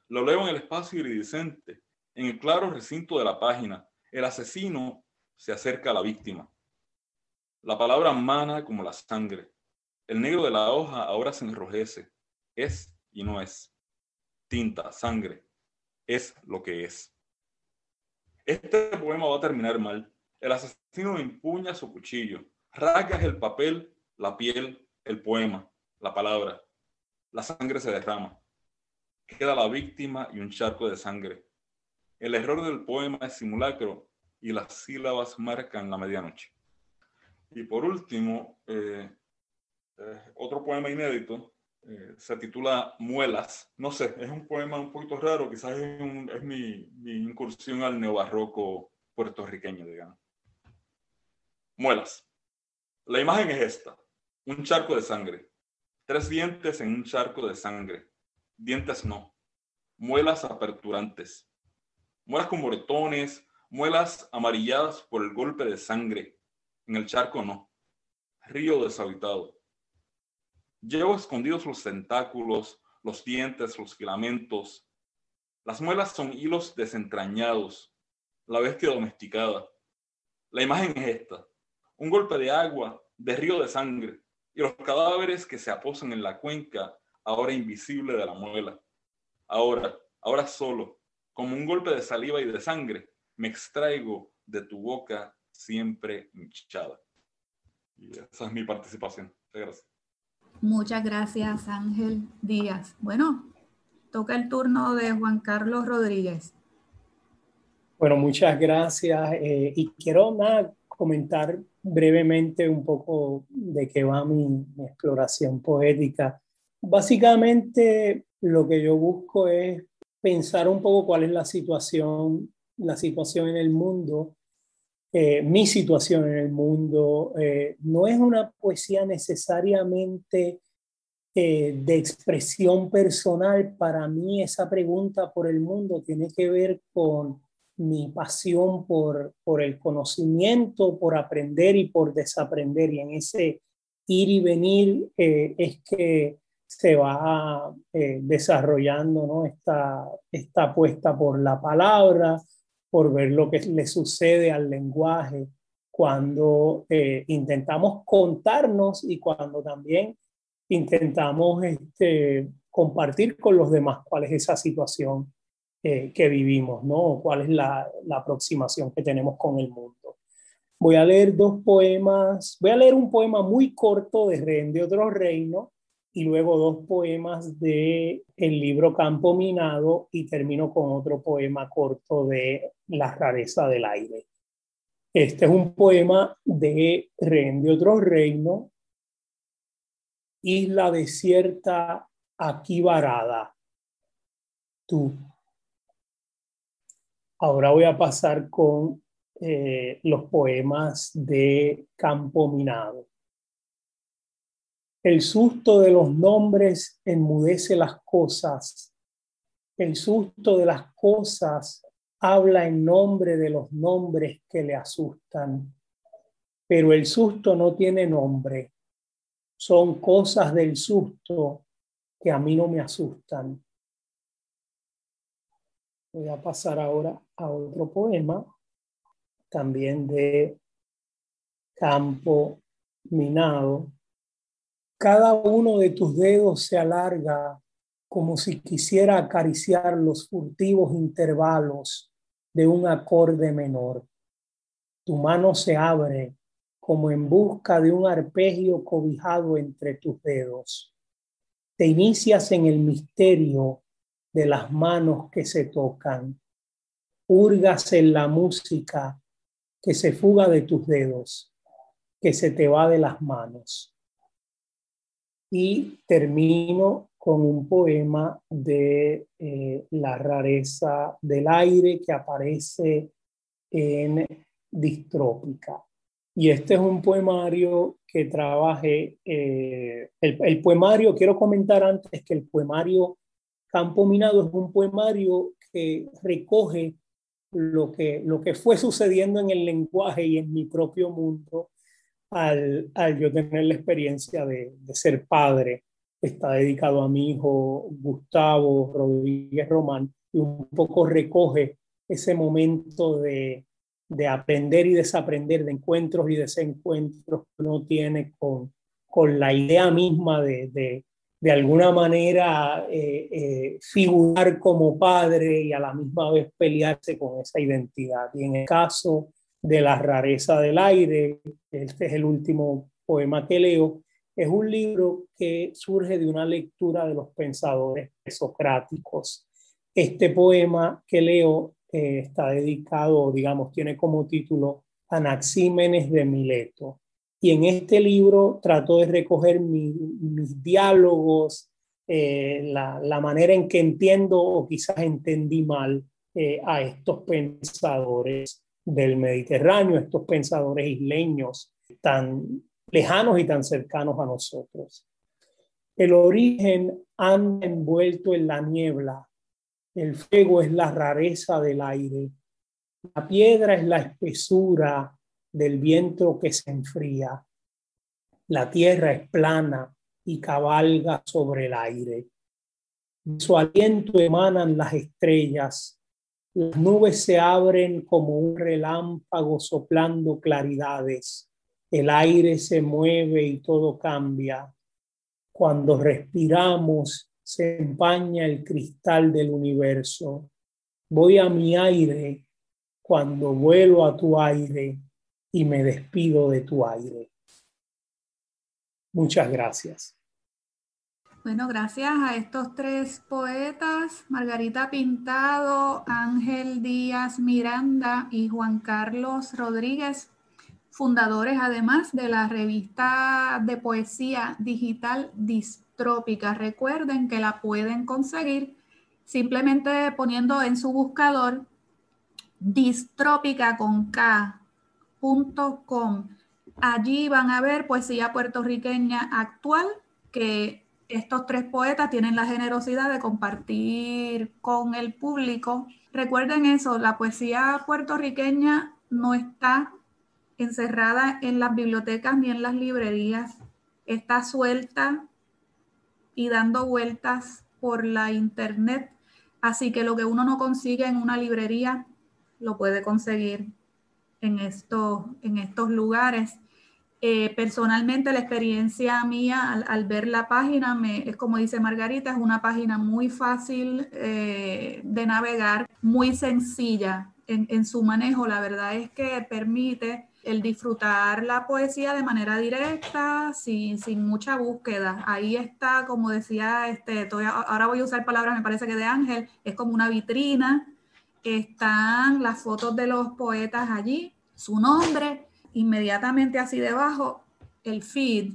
E: Lo leo en el espacio iridiscente, en el claro recinto de la página. El asesino se acerca a la víctima. La palabra mana como la sangre. El negro de la hoja ahora se enrojece. Es y no es. Tinta, sangre. Es lo que es. Este poema va a terminar mal. El asesino empuña su cuchillo. Rasgas el papel, la piel, el poema, la palabra. La sangre se derrama. Queda la víctima y un charco de sangre. El error del poema es simulacro y las sílabas marcan la medianoche. Y por último, eh, eh, otro poema inédito eh, se titula Muelas. No sé, es un poema un poquito raro, quizás es, mi, mi, incursión al neobarroco puertorriqueño, digamos. Muelas. La imagen es esta, un charco de sangre, tres dientes en un charco de sangre, dientes no, muelas aperturantes, muelas con moretones, muelas amarilladas por el golpe de sangre, en el charco no, río deshabitado. Llevo escondidos los tentáculos, los dientes, los filamentos. Las muelas son hilos desentrañados, la bestia domesticada. La imagen es esta, un golpe de agua, de río de sangre, y los cadáveres que se aposan en la cuenca, ahora invisible de la muela. Ahora, ahora solo, como un golpe de saliva y de sangre, me extraigo de tu boca siempre hinchada. Y esa es mi participación. gracias.
B: Muchas gracias, Ángel Díaz. Bueno, toca el turno de Juan Carlos Rodríguez.
D: Bueno, muchas gracias. Eh, y quiero comentar brevemente un poco de qué va mi, exploración poética. Básicamente, lo que yo busco es pensar un poco cuál es la situación, la situación en el mundo eh, mi situación en el mundo. Eh, no es una poesía necesariamente eh, de expresión personal. Para mí esa pregunta por el mundo tiene que ver con mi pasión por, por el conocimiento, por aprender y por desaprender. Y en ese ir y venir es que se va desarrollando ¿no? esta, esta apuesta por la palabra, por ver lo que le sucede al lenguaje cuando eh, intentamos contarnos y cuando también intentamos este, compartir con los demás cuál es esa situación eh, que vivimos, ¿no? cuál es la, la, aproximación que tenemos con el mundo. Voy a leer dos poemas, voy a leer un poema muy corto de Ren de otro reino y luego dos poemas de el libro Campo Minado y termino con otro poema corto de La rareza del aire. Este es un poema de Ren de otro reino, Isla desierta aquí varada. Tú. Ahora voy a pasar con eh, los poemas de Campo Minado. El susto de los nombres enmudece las cosas. El susto de las cosas habla en nombre de los nombres que le asustan. Pero el susto no tiene nombre. Son cosas del susto que a mí no me asustan. Voy a pasar ahora a otro poema, también de Campo Minado. Cada uno de tus dedos se alarga como si quisiera acariciar los furtivos intervalos de un acorde menor. Tu mano se abre como en busca de un arpegio cobijado entre tus dedos. Te inicias en el misterio de las manos que se tocan. Hurgas en la música que se fuga de tus dedos, que se te va de las manos. Y termino con un poema de eh, la rareza del aire que aparece en Distrópica. Y este es un poemario que trabajé. Eh, el, poemario, quiero comentar antes que el poemario Campo Minado es un poemario que recoge lo que, lo que fue sucediendo en el lenguaje y en mi propio mundo al, al yo tener la experiencia de, de ser padre. Está dedicado a mi hijo Gustavo Rodríguez Román y un poco recoge ese momento de, de aprender y desaprender, de encuentros y desencuentros que uno tiene con, con la idea misma de, de, de alguna manera eh, eh, figurar como padre y a la misma vez pelearse con esa identidad. Y en el caso de la rareza del aire, este es el último poema que leo, es un libro que surge de una lectura de los pensadores socráticos. Este poema que leo está dedicado, digamos, tiene como título Anaxímenes de Mileto. Y en este libro trato de recoger mis diálogos, eh, la, manera en que entiendo o quizás entendí mal eh, a estos pensadores del Mediterráneo, estos pensadores isleños tan lejanos y tan cercanos a nosotros. El origen anda envuelto en la niebla el fuego es la rareza del aire. La piedra es la espesura del viento que se enfría. La tierra es plana y cabalga sobre el aire. De su aliento emanan las estrellas. Las nubes se abren como un relámpago soplando claridades. El aire se mueve y todo cambia. Cuando respiramos se empaña el cristal del universo. Voy a mi aire cuando vuelo a tu aire y me despido de tu aire. Muchas gracias.
B: Bueno, gracias a estos tres poetas, Margarita Pintado, Ángel Díaz Miranda y Juan Carlos Rodríguez, fundadores además de la revista de poesía digital Dis Recuerden que la pueden conseguir simplemente poniendo en su buscador distrópica con Allí van a ver poesía puertorriqueña actual que estos tres poetas tienen la generosidad de compartir con el público. Recuerden eso, la poesía puertorriqueña no está encerrada en las bibliotecas ni en las librerías, está suelta y dando vueltas por la internet. Así que lo que uno no consigue en una librería, lo puede conseguir en estos, en estos lugares. Eh, personalmente, la experiencia mía al, ver la página, es como dice Margarita, es una página muy fácil eh, de navegar, muy sencilla en, en su manejo. La verdad es que permite el disfrutar la poesía de manera directa, sin, sin, mucha búsqueda. Ahí está, como decía, este, ahora voy a usar palabras, me parece que de Ángel, es como una vitrina. Están las fotos de los poetas allí, su nombre, inmediatamente así debajo, el feed.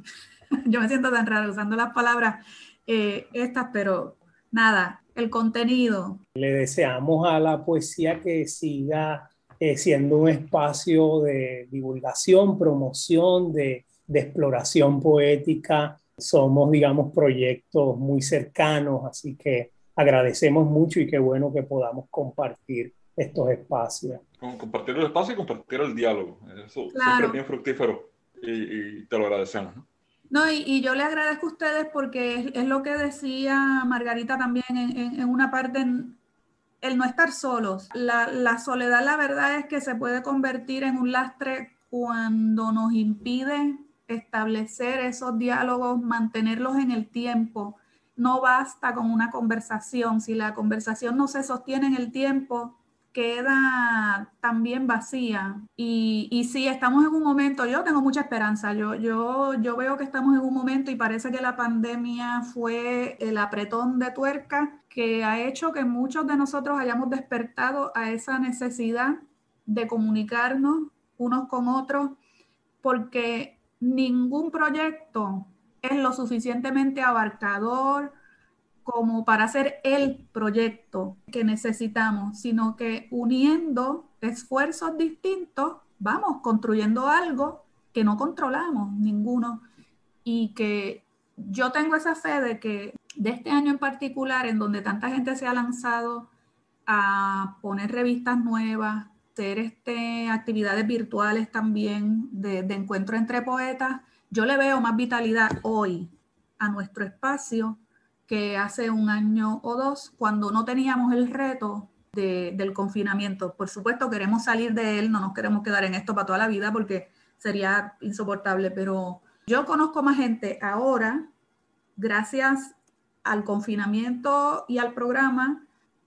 B: [laughs] Yo me siento tan raro usando las palabras eh, estas, pero nada, el contenido.
D: Le deseamos a la poesía que siga eh, siendo un espacio de divulgación, promoción, de, de exploración poética. Somos, digamos, proyectos muy cercanos, así que agradecemos mucho y qué bueno que podamos compartir estos espacios.
E: Compartir el espacio y compartir el diálogo. Eso siempre es bien fructífero y, y, te lo agradecemos.
B: No, y, yo le agradezco a ustedes porque es, lo que decía Margarita también en, una parte, el no estar solos. La, la, soledad, la verdad es que se puede convertir en un lastre cuando nos impide establecer esos diálogos, mantenerlos en el tiempo. No basta con una conversación. Si la conversación no se sostiene en el tiempo, queda también vacía. Y, y sí, estamos en un momento, yo tengo mucha esperanza, yo, yo, yo veo que estamos en un momento y parece que la pandemia fue el apretón de tuerca que ha hecho que muchos de nosotros hayamos despertado a esa necesidad de comunicarnos unos con otros, porque ningún proyecto es lo suficientemente abarcador, como para hacer el proyecto que necesitamos, sino que uniendo esfuerzos distintos, vamos construyendo algo que no controlamos ninguno. Y que yo tengo esa fe de que de este año en particular, en donde tanta gente se ha lanzado a poner revistas nuevas, hacer este, actividades virtuales también de, de encuentro entre poetas, yo le veo más vitalidad hoy a nuestro espacio que hace un año o dos, cuando no teníamos el reto del confinamiento. Por supuesto, queremos salir de él, no nos queremos quedar en esto para toda la vida porque sería insoportable, pero yo conozco más gente ahora, gracias al confinamiento y al programa,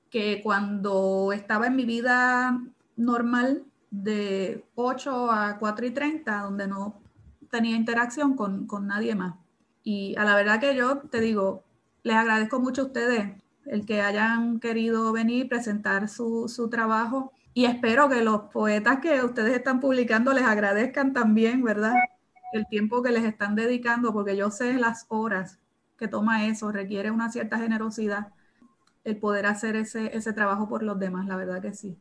B: que cuando estaba en mi vida normal de 8 a 4 y 30, donde no tenía interacción con, con nadie más. Y a la verdad que yo te digo, les agradezco mucho a ustedes el que hayan querido venir, presentar su, su trabajo y espero que los poetas que ustedes están publicando les agradezcan también, ¿verdad? El tiempo que les están dedicando, porque yo sé las horas que toma eso, requiere una cierta generosidad el poder hacer ese, ese trabajo por los demás, la verdad que sí.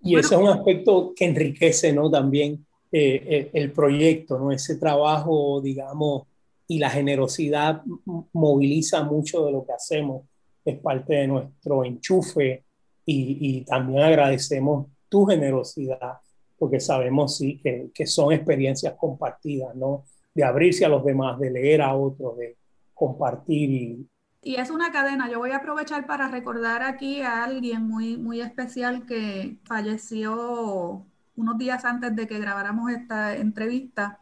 D: Y eso es un aspecto que enriquece, ¿no? También eh, el, el, proyecto, ¿no? Ese trabajo, digamos, y la generosidad moviliza mucho de lo que hacemos, es parte de nuestro enchufe y, también agradecemos tu generosidad porque sabemos sí, que, que, son experiencias compartidas, ¿no? De abrirse a los demás, de leer a otros, de compartir y...
B: Y es una cadena. Yo voy a aprovechar para recordar aquí a alguien muy, muy especial que falleció unos días antes de que grabáramos esta entrevista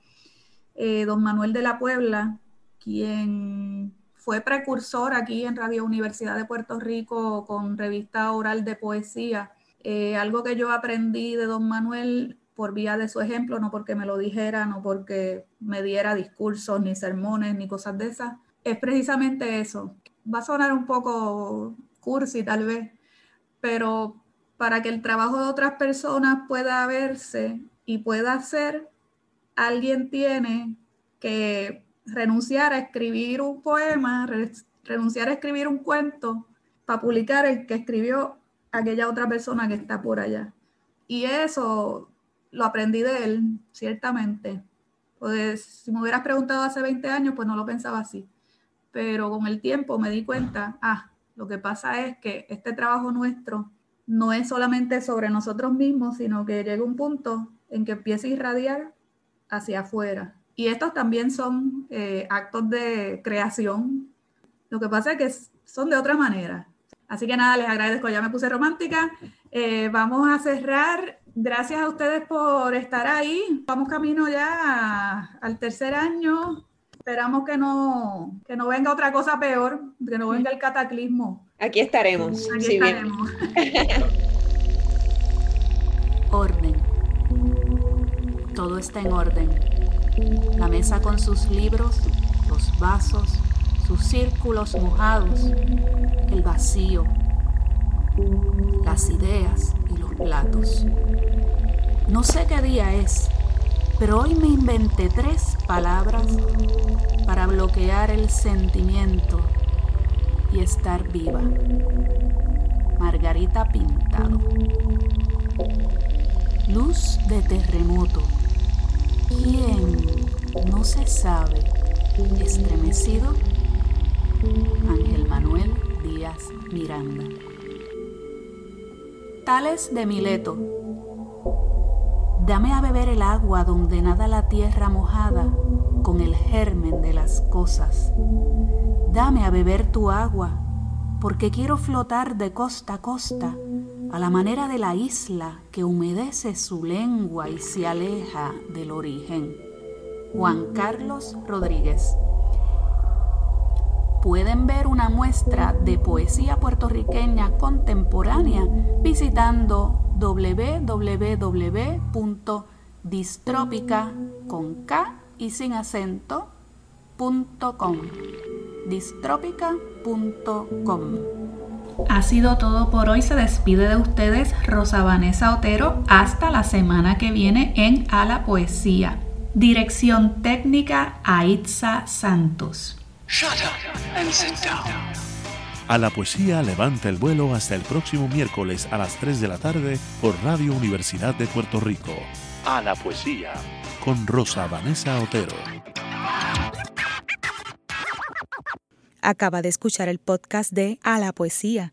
B: eh, don Manuel de la Puebla, quien fue precursor aquí en Radio Universidad de Puerto Rico con revista oral de poesía. Eh, algo que yo aprendí de don Manuel por vía de su ejemplo, no porque me lo dijera, no porque me diera discursos, ni sermones, ni cosas de esas, es precisamente eso. Va a sonar un poco cursi tal vez, pero para que el trabajo de otras personas pueda verse y pueda ser, alguien tiene que renunciar a escribir un poema, renunciar a escribir un cuento para publicar el que escribió aquella otra persona que está por allá. Y eso lo aprendí de él, ciertamente. Pues si me hubieras preguntado hace 20 años, pues no lo pensaba así. Pero con el tiempo me di cuenta, ah, lo que pasa es que este trabajo nuestro no es solamente sobre nosotros mismos, sino que llega un punto en que empieza a irradiar hacia afuera. Y estos también son eh, actos de creación. Lo que pasa es que son de otra manera. Así que nada, les agradezco, ya me puse romántica. Eh, vamos a cerrar. Gracias a ustedes por estar ahí. Vamos camino ya al tercer año. Esperamos que no, que no venga otra cosa peor, que no venga el cataclismo.
C: Aquí estaremos.
B: Aquí estaremos. [laughs]
F: orden todo está en orden. La mesa con sus libros, los vasos, sus círculos mojados, el vacío, las ideas y los platos. No sé qué día es, pero hoy me inventé tres palabras para bloquear el sentimiento y estar viva. Margarita Pintado. Luz de terremoto. ¿Quién? No se sabe. Estremecido. Ángel Manuel Díaz Miranda. Tales de Mileto.
B: Dame a beber el agua donde nada la tierra mojada con el germen de las cosas. Dame a beber tu agua, porque quiero flotar de costa a costa a la manera de la isla que humedece su lengua y se aleja del origen. Juan Carlos Rodríguez. Pueden ver una muestra de poesía puertorriqueña contemporánea visitando www.distropica con y sin. Ha sido todo por hoy. Se despide de ustedes Rosa Vanessa Otero. Hasta la semana que viene en A la Poesía. Dirección técnica Aitza Santos.
A: A la poesía levanta el vuelo hasta el próximo miércoles a las 3 de la tarde por Radio Universidad de Puerto Rico. A la poesía con Rosa Vanessa Otero.
F: Acaba de escuchar el podcast de A la Poesía.